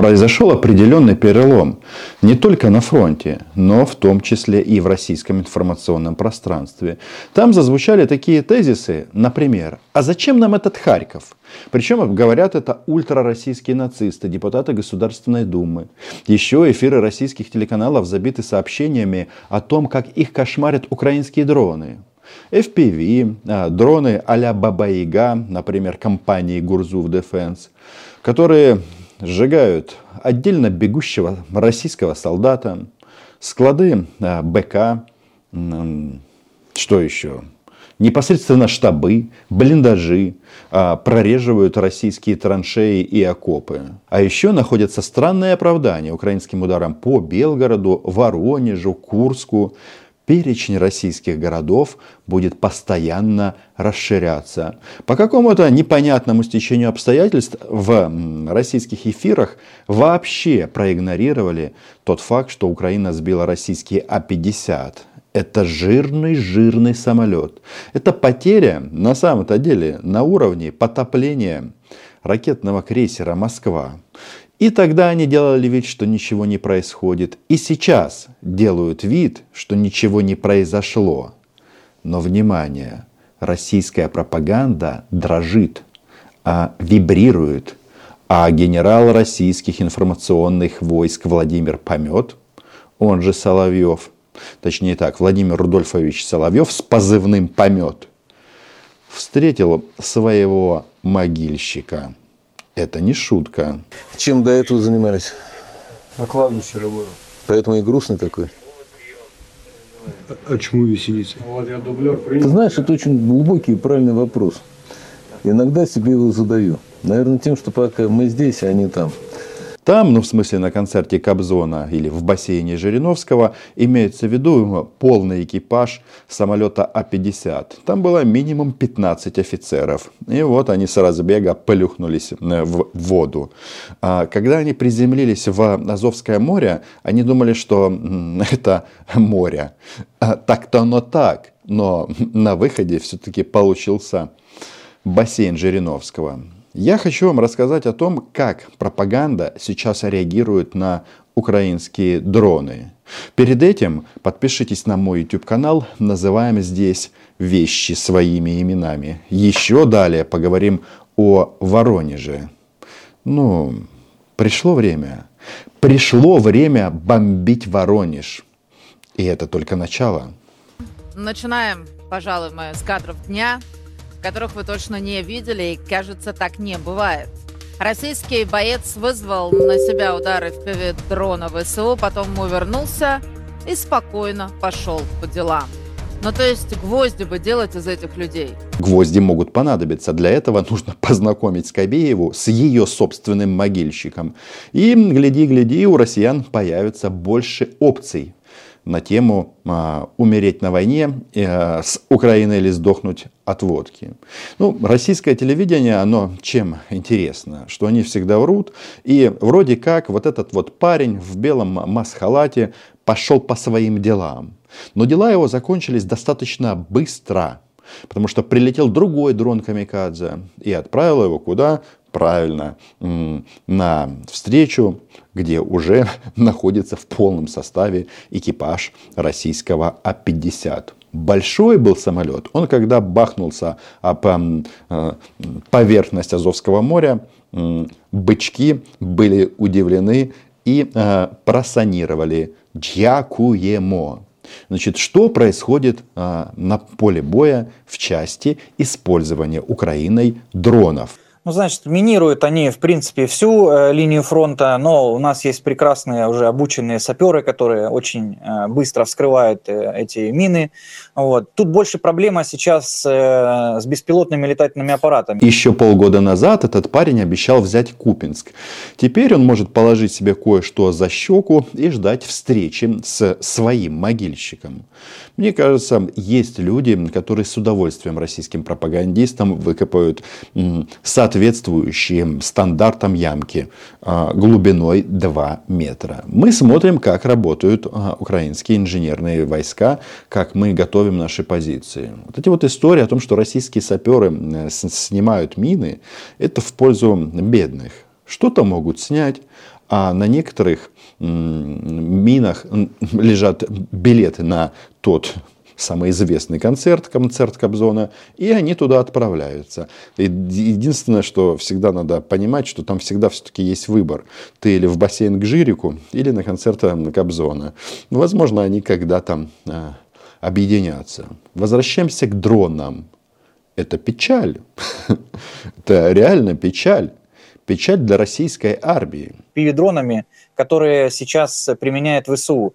произошел определенный перелом не только на фронте, но в том числе и в российском информационном пространстве. Там зазвучали такие тезисы, например, а зачем нам этот Харьков? Причем говорят это ультрароссийские нацисты, депутаты Государственной Думы. Еще эфиры российских телеканалов забиты сообщениями о том, как их кошмарят украинские дроны. FPV, а, дроны а-ля Баба-Яга, например, компании Гурзув Defense, которые сжигают отдельно бегущего российского солдата, склады а, БК, что еще? Непосредственно штабы, блиндажи, а, прореживают российские траншеи и окопы. А еще находятся странные оправдания украинским ударам по Белгороду, Воронежу, Курску, перечень российских городов будет постоянно расширяться. По какому-то непонятному стечению обстоятельств в российских эфирах вообще проигнорировали тот факт, что Украина сбила российские А-50. Это жирный-жирный самолет. Это потеря на самом-то деле на уровне потопления ракетного крейсера «Москва». И тогда они делали вид, что ничего не происходит. И сейчас делают вид, что ничего не произошло. Но внимание, российская пропаганда дрожит, а вибрирует. А генерал российских информационных войск Владимир Помет, он же Соловьев, точнее так, Владимир Рудольфович Соловьев с позывным Помет, встретил своего могильщика – это не шутка. Чем до этого занимались? На кладбище работал. Поэтому и грустный такой. А, а чему веселиться? Вот я дублер Ты знаешь, это очень глубокий и правильный вопрос. Иногда себе его задаю. Наверное, тем, что пока мы здесь, а они там. Там, ну в смысле на концерте Кобзона или в бассейне Жириновского, имеется в виду полный экипаж самолета А-50. Там было минимум 15 офицеров. И вот они с разбега плюхнулись э, в воду. А когда они приземлились в Азовское море, они думали, что это море. А так-то оно так. Но на выходе все-таки получился бассейн Жириновского. Я хочу вам рассказать о том, как пропаганда сейчас реагирует на украинские дроны. Перед этим подпишитесь на мой YouTube канал, называем здесь вещи своими именами. Еще далее поговорим о Воронеже. Ну, пришло время. Пришло время бомбить Воронеж. И это только начало. Начинаем, пожалуй, мы с кадров дня которых вы точно не видели, и, кажется, так не бывает. Российский боец вызвал на себя удары в пиве дрона ВСУ, потом увернулся и спокойно пошел по делам. Ну, то есть гвозди бы делать из этих людей. Гвозди могут понадобиться. Для этого нужно познакомить Скобееву с ее собственным могильщиком. И, гляди-гляди, у россиян появится больше опций на тему а, «Умереть на войне э, с Украиной или сдохнуть от водки». Ну, российское телевидение, оно чем интересно? Что они всегда врут. И вроде как вот этот вот парень в белом масхалате пошел по своим делам. Но дела его закончились достаточно быстро. Потому что прилетел другой дрон Камикадзе и отправил его куда? Правильно, на встречу, где уже находится в полном составе экипаж российского А-50. Большой был самолет. Он когда бахнулся об э, поверхность Азовского моря, бычки были удивлены и э, просанировали «Дякуемо». Значит, что происходит а, на поле боя в части использования Украиной дронов? Ну, значит, минируют они, в принципе, всю э, линию фронта, но у нас есть прекрасные уже обученные саперы, которые очень э, быстро вскрывают э, эти мины. Вот. Тут больше проблема сейчас э, с беспилотными летательными аппаратами. Еще полгода назад этот парень обещал взять Купинск. Теперь он может положить себе кое-что за щеку и ждать встречи с своим могильщиком. Мне кажется, есть люди, которые с удовольствием российским пропагандистам выкопают соответствующие стандартам ямки а, глубиной 2 метра. Мы смотрим, как работают а, украинские инженерные войска, как мы готовим наши позиции. Вот эти вот истории о том, что российские саперы снимают мины, это в пользу бедных. Что-то могут снять, А на некоторых минах лежат билеты на тот самый известный концерт, концерт Кобзона, и они туда отправляются. И единственное, что всегда надо понимать, что там всегда все-таки есть выбор. Ты или в бассейн к Жирику, или на концерт Кобзона. Возможно, они когда-то а, объединятся. Возвращаемся к дронам. Это печаль. Это реально печаль. Печаль для российской армии. Пивидронами, которые сейчас применяет ВСУ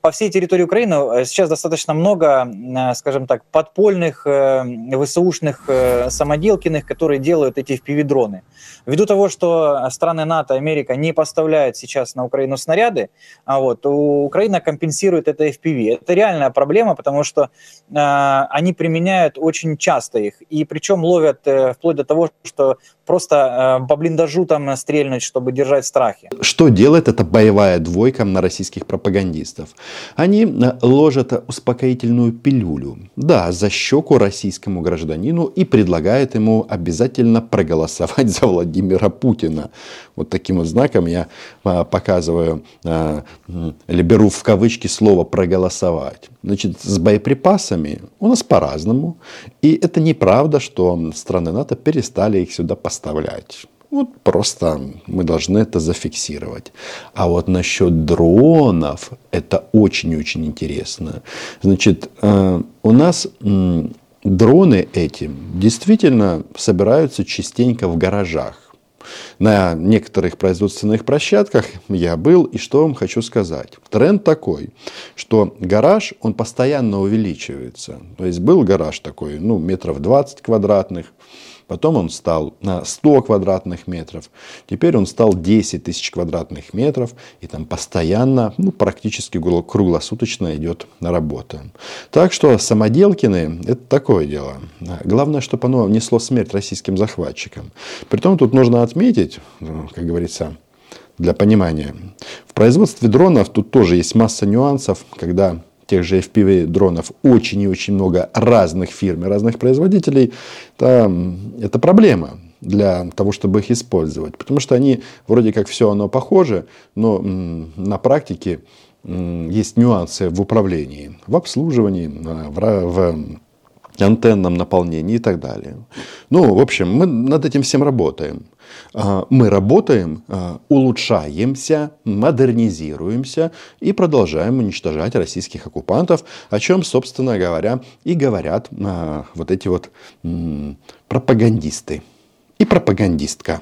по всей территории Украины э, сейчас достаточно много, э, скажем так, подпольных э, ВСУшных самоделкиных, которые делают эти FPV-дроны. Ввиду того, что страны НАТО, Америка не поставляют сейчас на Украину снаряды, а вот, Украина компенсирует это FPV. Это реальная проблема, потому что э, они применяют очень часто их, и причем ловят э, вплоть до того, что просто э, по блиндажу там стрельнуть, чтобы держать в страхе. Что делает эта боевая двойка на российских пропагандистов? Они э, ложат успокоительную пилюлю, да, за щеку российскому гражданину и предлагают ему обязательно проголосовать за Владимира Путина. Вот таким вот знаком я э, показываю или беру в кавычки слово проголосовать. Значит, с боеприпасами у нас по-разному. И это неправда, что страны НАТО перестали их сюда поставлять. Вот просто мы должны это зафиксировать. А вот насчет дронов, это очень-очень интересно. Значит, э, у нас дроны эти действительно собираются частенько в гаражах. На некоторых производственных площадках я был, и что вам хочу сказать. Тренд такой, что гараж, он постоянно увеличивается. То есть был гараж такой, ну, метров 20 квадратных, Потом он стал на 100 квадратных метров. Теперь он стал 10 тысяч квадратных метров. И там постоянно, ну, практически круглосуточно идет работа. Так что самоделкины – это такое дело. Главное, чтобы оно несло смерть российским захватчикам. Притом тут нужно отметить, как говорится, для понимания. В производстве дронов тут тоже есть масса нюансов, когда тех же FPV-дронов очень и очень много разных фирм и разных производителей, это, это проблема для того, чтобы их использовать. Потому что они вроде как все оно похоже, но на практике есть нюансы в управлении, в обслуживании, в антенном наполнении и так далее. Ну, в общем, мы над этим всем работаем. А, мы работаем, а, улучшаемся, модернизируемся и продолжаем уничтожать российских оккупантов, о чем, собственно говоря, и говорят а, вот эти вот пропагандисты и пропагандистка,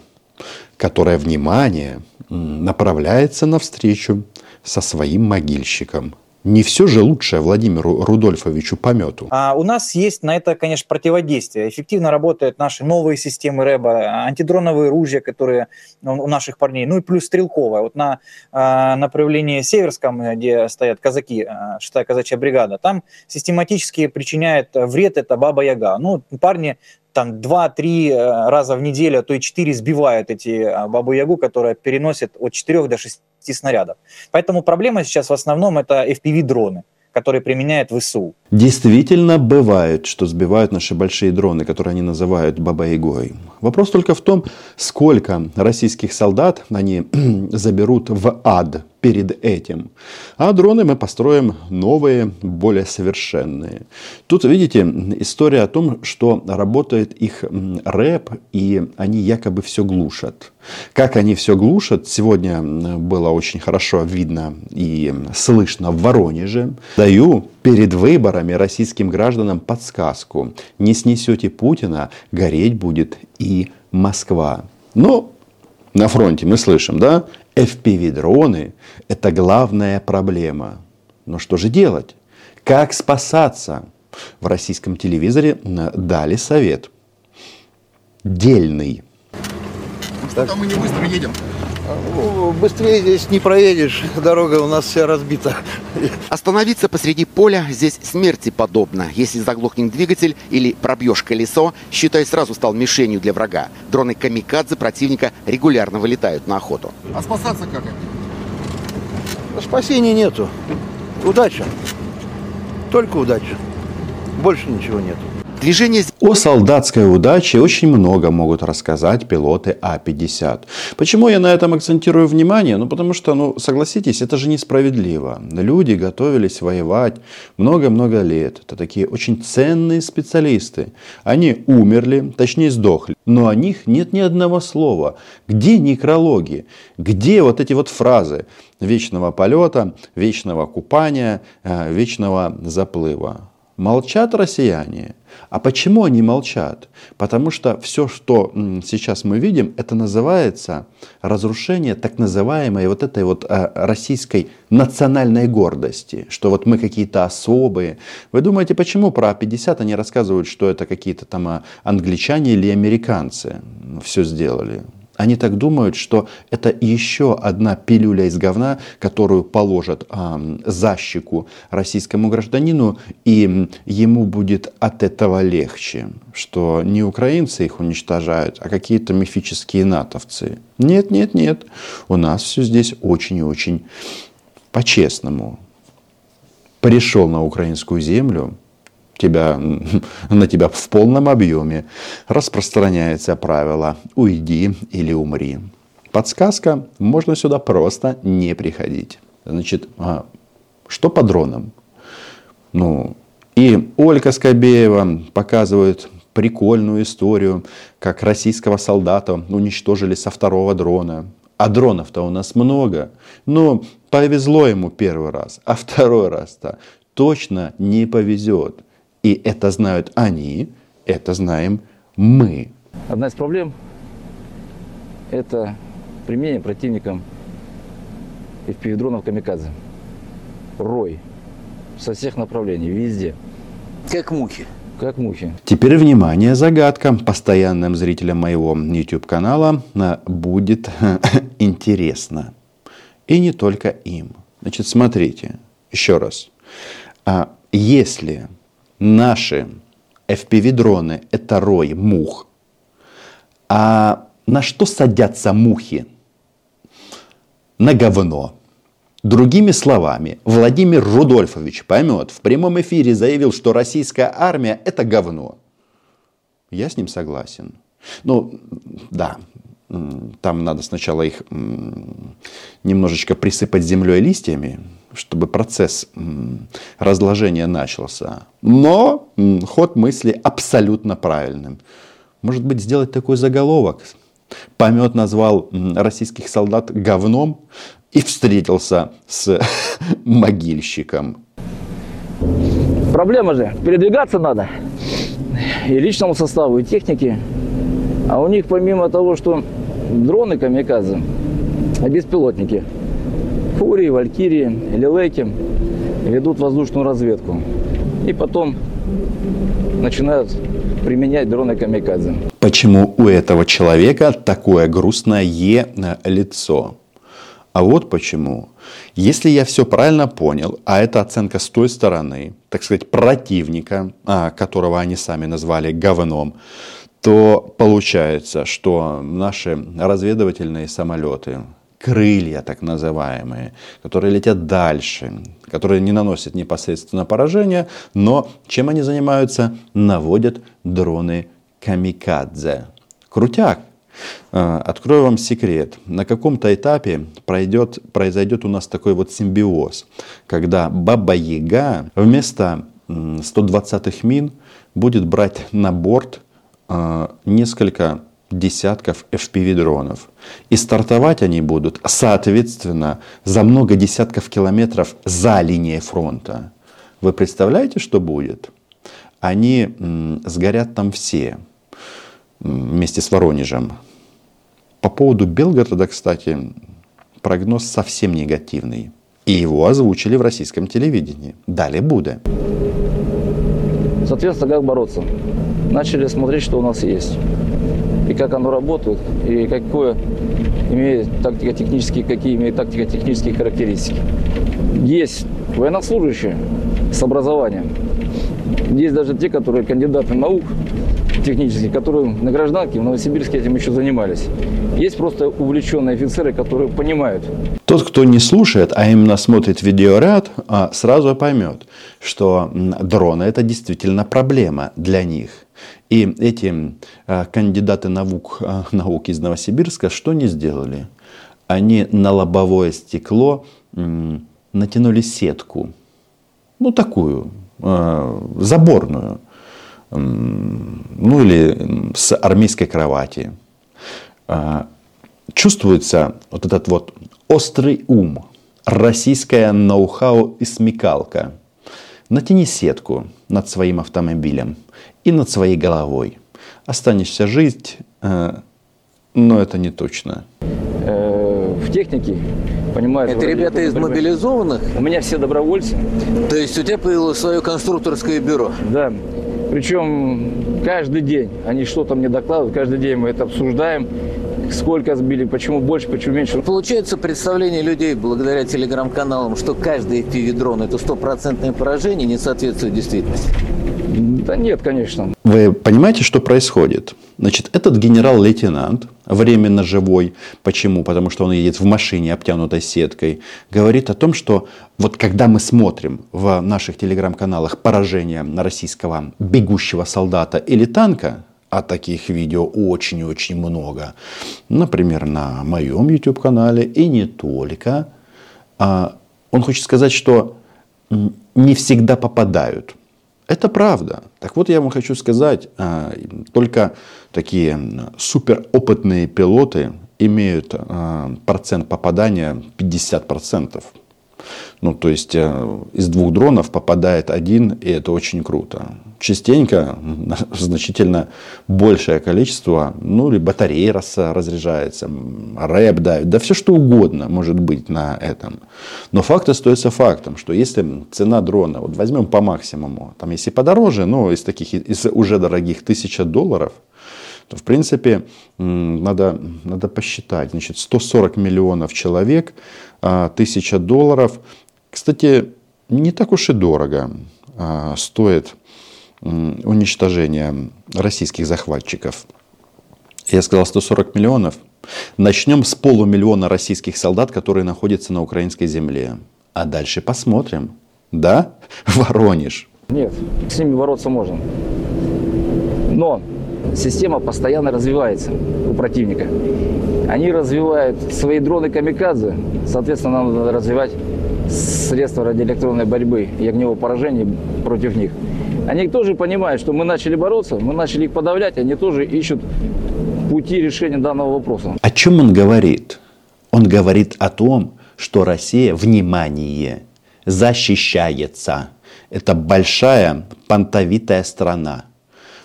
которая внимание направляется навстречу со своим могильщиком, не все же лучшее Владимиру Рудольфовичу Помету. А у нас есть на это, конечно, противодействие. Эффективно работают наши новые системы рэба, антидроновые ружья, которые у наших парней, ну и плюс стрелковая. Вот на а, направлении Северском, где стоят казаки, 6-я а, казачья бригада, там систематически причиняет вред это Баба Яга. Ну, парни там 2-3 э, раза в неделю, а то и 4 сбивают эти а, бабу-ягу, которая переносит от 4 до 6 снарядов. Поэтому проблема сейчас в основном это FPV-дроны которые применяет ВСУ. Действительно бывает, что сбивают наши большие дроны, которые они называют Баба-Ягой. Вопрос только в том, сколько российских солдат они заберут в ад перед этим. А дроны мы построим новые, более совершенные. Тут, видите, история о том, что работает их рэп, и они якобы все глушат. Как они все глушат, сегодня было очень хорошо видно и слышно в Воронеже. Даю перед выборами российским гражданам подсказку. Не снесете Путина, гореть будет и Москва. Но на фронте мы слышим, да, FPV-дроны – это главная проблема. Но что же делать? Как спасаться? В российском телевизоре дали совет. Дельный. Что-то мы не быстро едем. Ну, быстрее здесь не проедешь, дорога у нас вся разбита. Остановиться посреди поля здесь смерти подобно. Если заглохнет двигатель или пробьешь колесо, считай, сразу стал мишенью для врага. Дроны камикадзе противника регулярно вылетают на охоту. А спасаться как Спасения нету. Удача. Только удача. Больше ничего нету. Движение... О солдатской удаче очень много могут рассказать пилоты А-50. Почему я на этом акцентирую внимание? Ну, потому что, ну, согласитесь, это же несправедливо. Люди готовились воевать много-много лет. Это такие очень ценные специалисты. Они умерли, точнее сдохли. Но о них нет ни одного слова. Где некрологи? Где вот эти вот фразы вечного полета, вечного купания, э, вечного заплыва? Молчат россияне. А почему они молчат? Потому что все, что сейчас мы видим, это называется разрушение так называемой вот этой вот э, российской национальной гордости, что вот мы какие-то особые. Вы думаете, почему про 50 они рассказывают, что это какие-то там э, англичане или американцы все сделали? Они так думают, что это еще одна пилюля из говна, которую положат э, за щеку российскому гражданину, и ему будет от этого легче, что не украинцы их уничтожают, а какие-то мифические натовцы. Нет, нет, нет. У нас все здесь очень и очень по-честному. Пришел на украинскую землю, тебя, на тебя в полном объеме распространяется правило «уйди или умри». Подсказка, можно сюда просто не приходить. Значит, а, что по дронам? Ну, и Ольга Скобеева показывает прикольную историю, как российского солдата уничтожили со второго дрона. А дронов-то у нас много. Но повезло ему первый раз, а второй раз-то точно не повезет. И это знают они, это знаем мы. Одна из проблем – это применение противником FPV-дронов «Камикадзе». Рой. Со всех направлений, везде. Как мухи. Как мухи. Теперь внимание, загадка. Постоянным зрителям моего YouTube-канала будет интересно. И не только им. Значит, смотрите, еще раз. А если наши FPV-дроны – это рой мух. А на что садятся мухи? На говно. Другими словами, Владимир Рудольфович поймет, в прямом эфире заявил, что российская армия – это говно. Я с ним согласен. Ну, да, там надо сначала их немножечко присыпать землей и листьями, чтобы процесс разложения начался. Но ход мысли абсолютно правильным. Может быть, сделать такой заголовок. Помет назвал российских солдат говном и встретился с могильщиком. Проблема же, передвигаться надо. И личному составу, и технике. А у них помимо того, что дроны камикадзе, а беспилотники – Фурии, Валькирии, Лилеки ведут воздушную разведку. И потом начинают применять дроны камикадзе. Почему у этого человека такое грустное лицо? А вот почему. Если я все правильно понял, а это оценка с той стороны, так сказать, противника, а, которого они сами назвали говном, то получается, что наши разведывательные самолеты, крылья так называемые, которые летят дальше, которые не наносят непосредственно поражения, но чем они занимаются? Наводят дроны камикадзе. Крутяк. А, открою вам секрет. На каком-то этапе пройдет, произойдет у нас такой вот симбиоз, когда Баба Яга вместо 120-х мин будет брать на борт а, несколько десятков FPV-дронов. И стартовать они будут, соответственно, за много десятков километров за линией фронта. Вы представляете, что будет? Они м, сгорят там все вместе с Воронежем. По поводу Белгорода, кстати, прогноз совсем негативный. И его озвучили в российском телевидении. Далее будет. Соответственно, как бороться? Начали смотреть, что у нас есть и как оно работает, и какое имеет тактико-технические, какие имеют тактико-технические характеристики. Есть военнослужащие с образованием, есть даже те, которые кандидаты наук, технических, которые на гражданке в Новосибирске этим еще занимались. Есть просто увлеченные офицеры, которые понимают. Тот, кто не слушает, а именно смотрит видеоряд, а, сразу поймет, что дроны это действительно проблема для них. И эти а, кандидаты наук, наук из Новосибирска что не сделали? Они на лобовое стекло натянули сетку. Ну, такую, заборную ну или с армейской кровати. А, чувствуется вот этот вот острый ум, российская ноу-хау и смекалка. Натяни сетку над своим автомобилем и над своей головой. Останешься жить, э, но это не точно. Э, в технике понимают. Это ребята из мобилизованных? У меня все добровольцы. То есть у тебя появилось свое конструкторское бюро? Да. Причем каждый день они что-то мне докладывают, каждый день мы это обсуждаем, сколько сбили, почему больше, почему меньше. Получается представление людей благодаря телеграм-каналам, что каждый FPV-дрон это стопроцентное поражение, не соответствует действительности? Да нет, конечно. Вы понимаете, что происходит? Значит, этот генерал-лейтенант, временно живой, почему? Потому что он едет в машине, обтянутой сеткой, говорит о том, что вот когда мы смотрим в наших телеграм-каналах поражение российского бегущего солдата или танка, а таких видео очень-очень много, например, на моем YouTube-канале и не только, а, он хочет сказать, что не всегда попадают. Это правда. Так вот, я вам хочу сказать, а, только такие суперопытные пилоты имеют а, процент попадания 50%. Ну, то есть э, из двух дронов попадает один, и это очень круто. Частенько значительно большее количество, ну, или батареи раз, разряжается, рэп давит, да все что угодно может быть на этом. Но факт остается фактом, что если цена дрона, вот возьмем по максимуму, там если подороже, но из таких, из уже дорогих тысяча долларов, то в принципе надо, надо посчитать. Значит, 140 миллионов человек, а, тысяча долларов. Кстати, не так уж и дорого а, стоит уничтожение российских захватчиков. Я сказал 140 миллионов. Начнем с полумиллиона российских солдат, которые находятся на украинской земле. А дальше посмотрим. Да? Воронеж. Нет, с ними бороться можно. Но система постоянно развивается у противника. Они развивают свои дроны камикадзе, соответственно, нам надо развивать средства радиоэлектронной борьбы и огневого поражения против них. Они тоже понимают, что мы начали бороться, мы начали их подавлять, они тоже ищут пути решения данного вопроса. О чем он говорит? Он говорит о том, что Россия, внимание, защищается. Это большая понтовитая страна,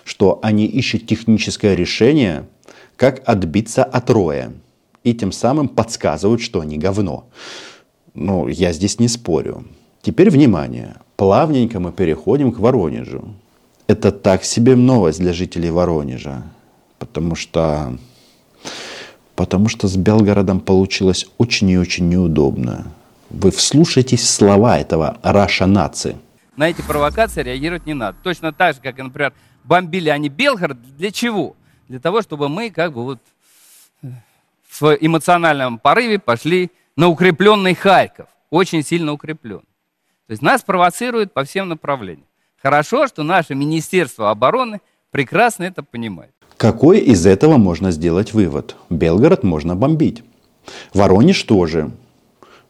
что они ищут техническое решение – как отбиться от роя. И тем самым подсказывают, что они говно. Ну, я здесь не спорю. Теперь внимание. Плавненько мы переходим к Воронежу. Это так себе новость для жителей Воронежа. Потому что, потому что с Белгородом получилось очень и очень неудобно. Вы вслушайтесь в слова этого Раша нации. На эти провокации реагировать не надо. Точно так же, как, например, бомбили они Белгород. Для чего? для того, чтобы мы как бы вот в эмоциональном порыве пошли на укрепленный Харьков, очень сильно укреплен. То есть нас провоцируют по всем направлениям. Хорошо, что наше Министерство обороны прекрасно это понимает. Какой из этого можно сделать вывод? Белгород можно бомбить. Воронеж тоже.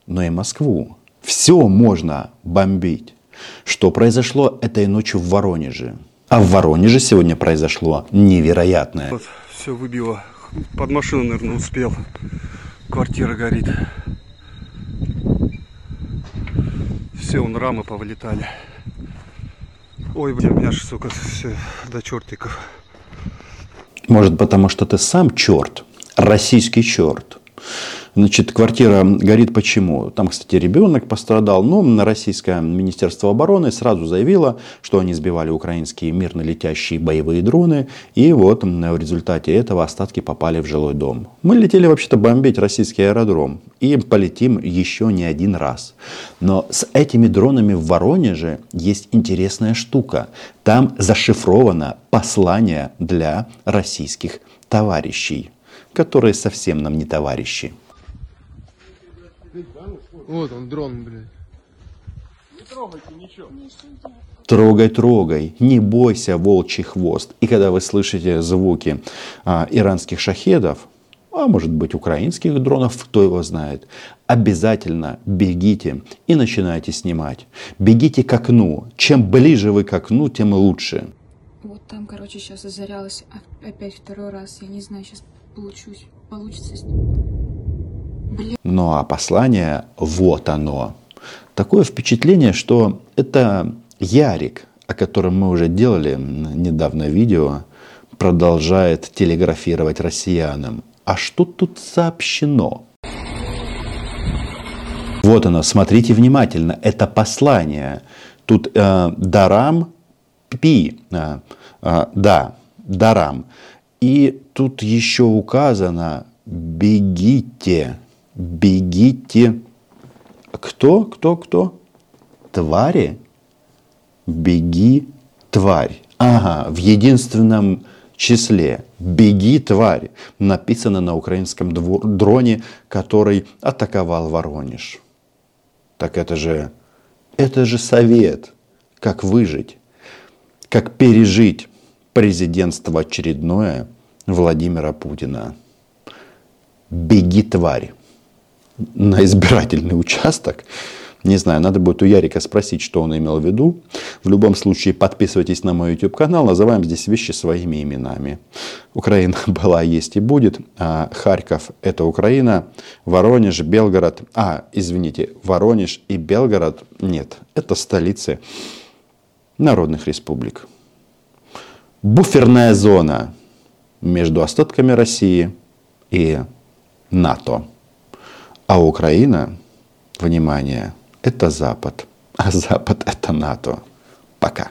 Но и Москву. Все можно бомбить. Что произошло этой ночью в Воронеже? А в Воронеже сегодня произошло невероятное. Вот, все выбило. Под машину, наверное, успел. Квартира горит. Все, он рамы повылетали. Ой, блин, у меня же, сука, все до чертиков. Может, потому что ты сам черт, российский черт. Значит, квартира горит почему? Там, кстати, ребенок пострадал. Но российское Министерство обороны сразу заявило, что они сбивали украинские мирно летящие боевые дроны. И вот в результате этого остатки попали в жилой дом. Мы летели вообще-то бомбить российский аэродром. И полетим еще не один раз. Но с этими дронами в Воронеже есть интересная штука. Там зашифровано послание для российских товарищей, которые совсем нам не товарищи. Вот он, дрон, блядь. Не трогайте ничего. Трогай, трогай, не бойся, волчий хвост. И когда вы слышите звуки а, иранских шахедов, а может быть украинских дронов, кто его знает, обязательно бегите и начинайте снимать. Бегите к окну. Чем ближе вы к окну, тем лучше. Вот там, короче, сейчас озарялось опять второй раз. Я не знаю, сейчас получусь, получится. Ну а послание, вот оно. Такое впечатление, что это Ярик, о котором мы уже делали недавно видео, продолжает телеграфировать россиянам. А что тут сообщено? Вот оно, смотрите внимательно, это послание. Тут э, дарам пи, э, э, да, дарам. И тут еще указано бегите, бегите. Кто, кто, кто? Твари? Беги, тварь. Ага, в единственном числе «Беги, тварь» написано на украинском дроне, который атаковал Воронеж. Так это же, это же совет, как выжить, как пережить президентство очередное Владимира Путина. «Беги, тварь» на избирательный участок – не знаю, надо будет у Ярика спросить, что он имел в виду. В любом случае, подписывайтесь на мой YouTube канал. Называем здесь вещи своими именами. Украина была, есть и будет. А Харьков – это Украина. Воронеж, Белгород. А, извините, Воронеж и Белгород – нет, это столицы народных республик. Буферная зона между остатками России и НАТО. А Украина, внимание, это Запад, а Запад это НАТО. Пока.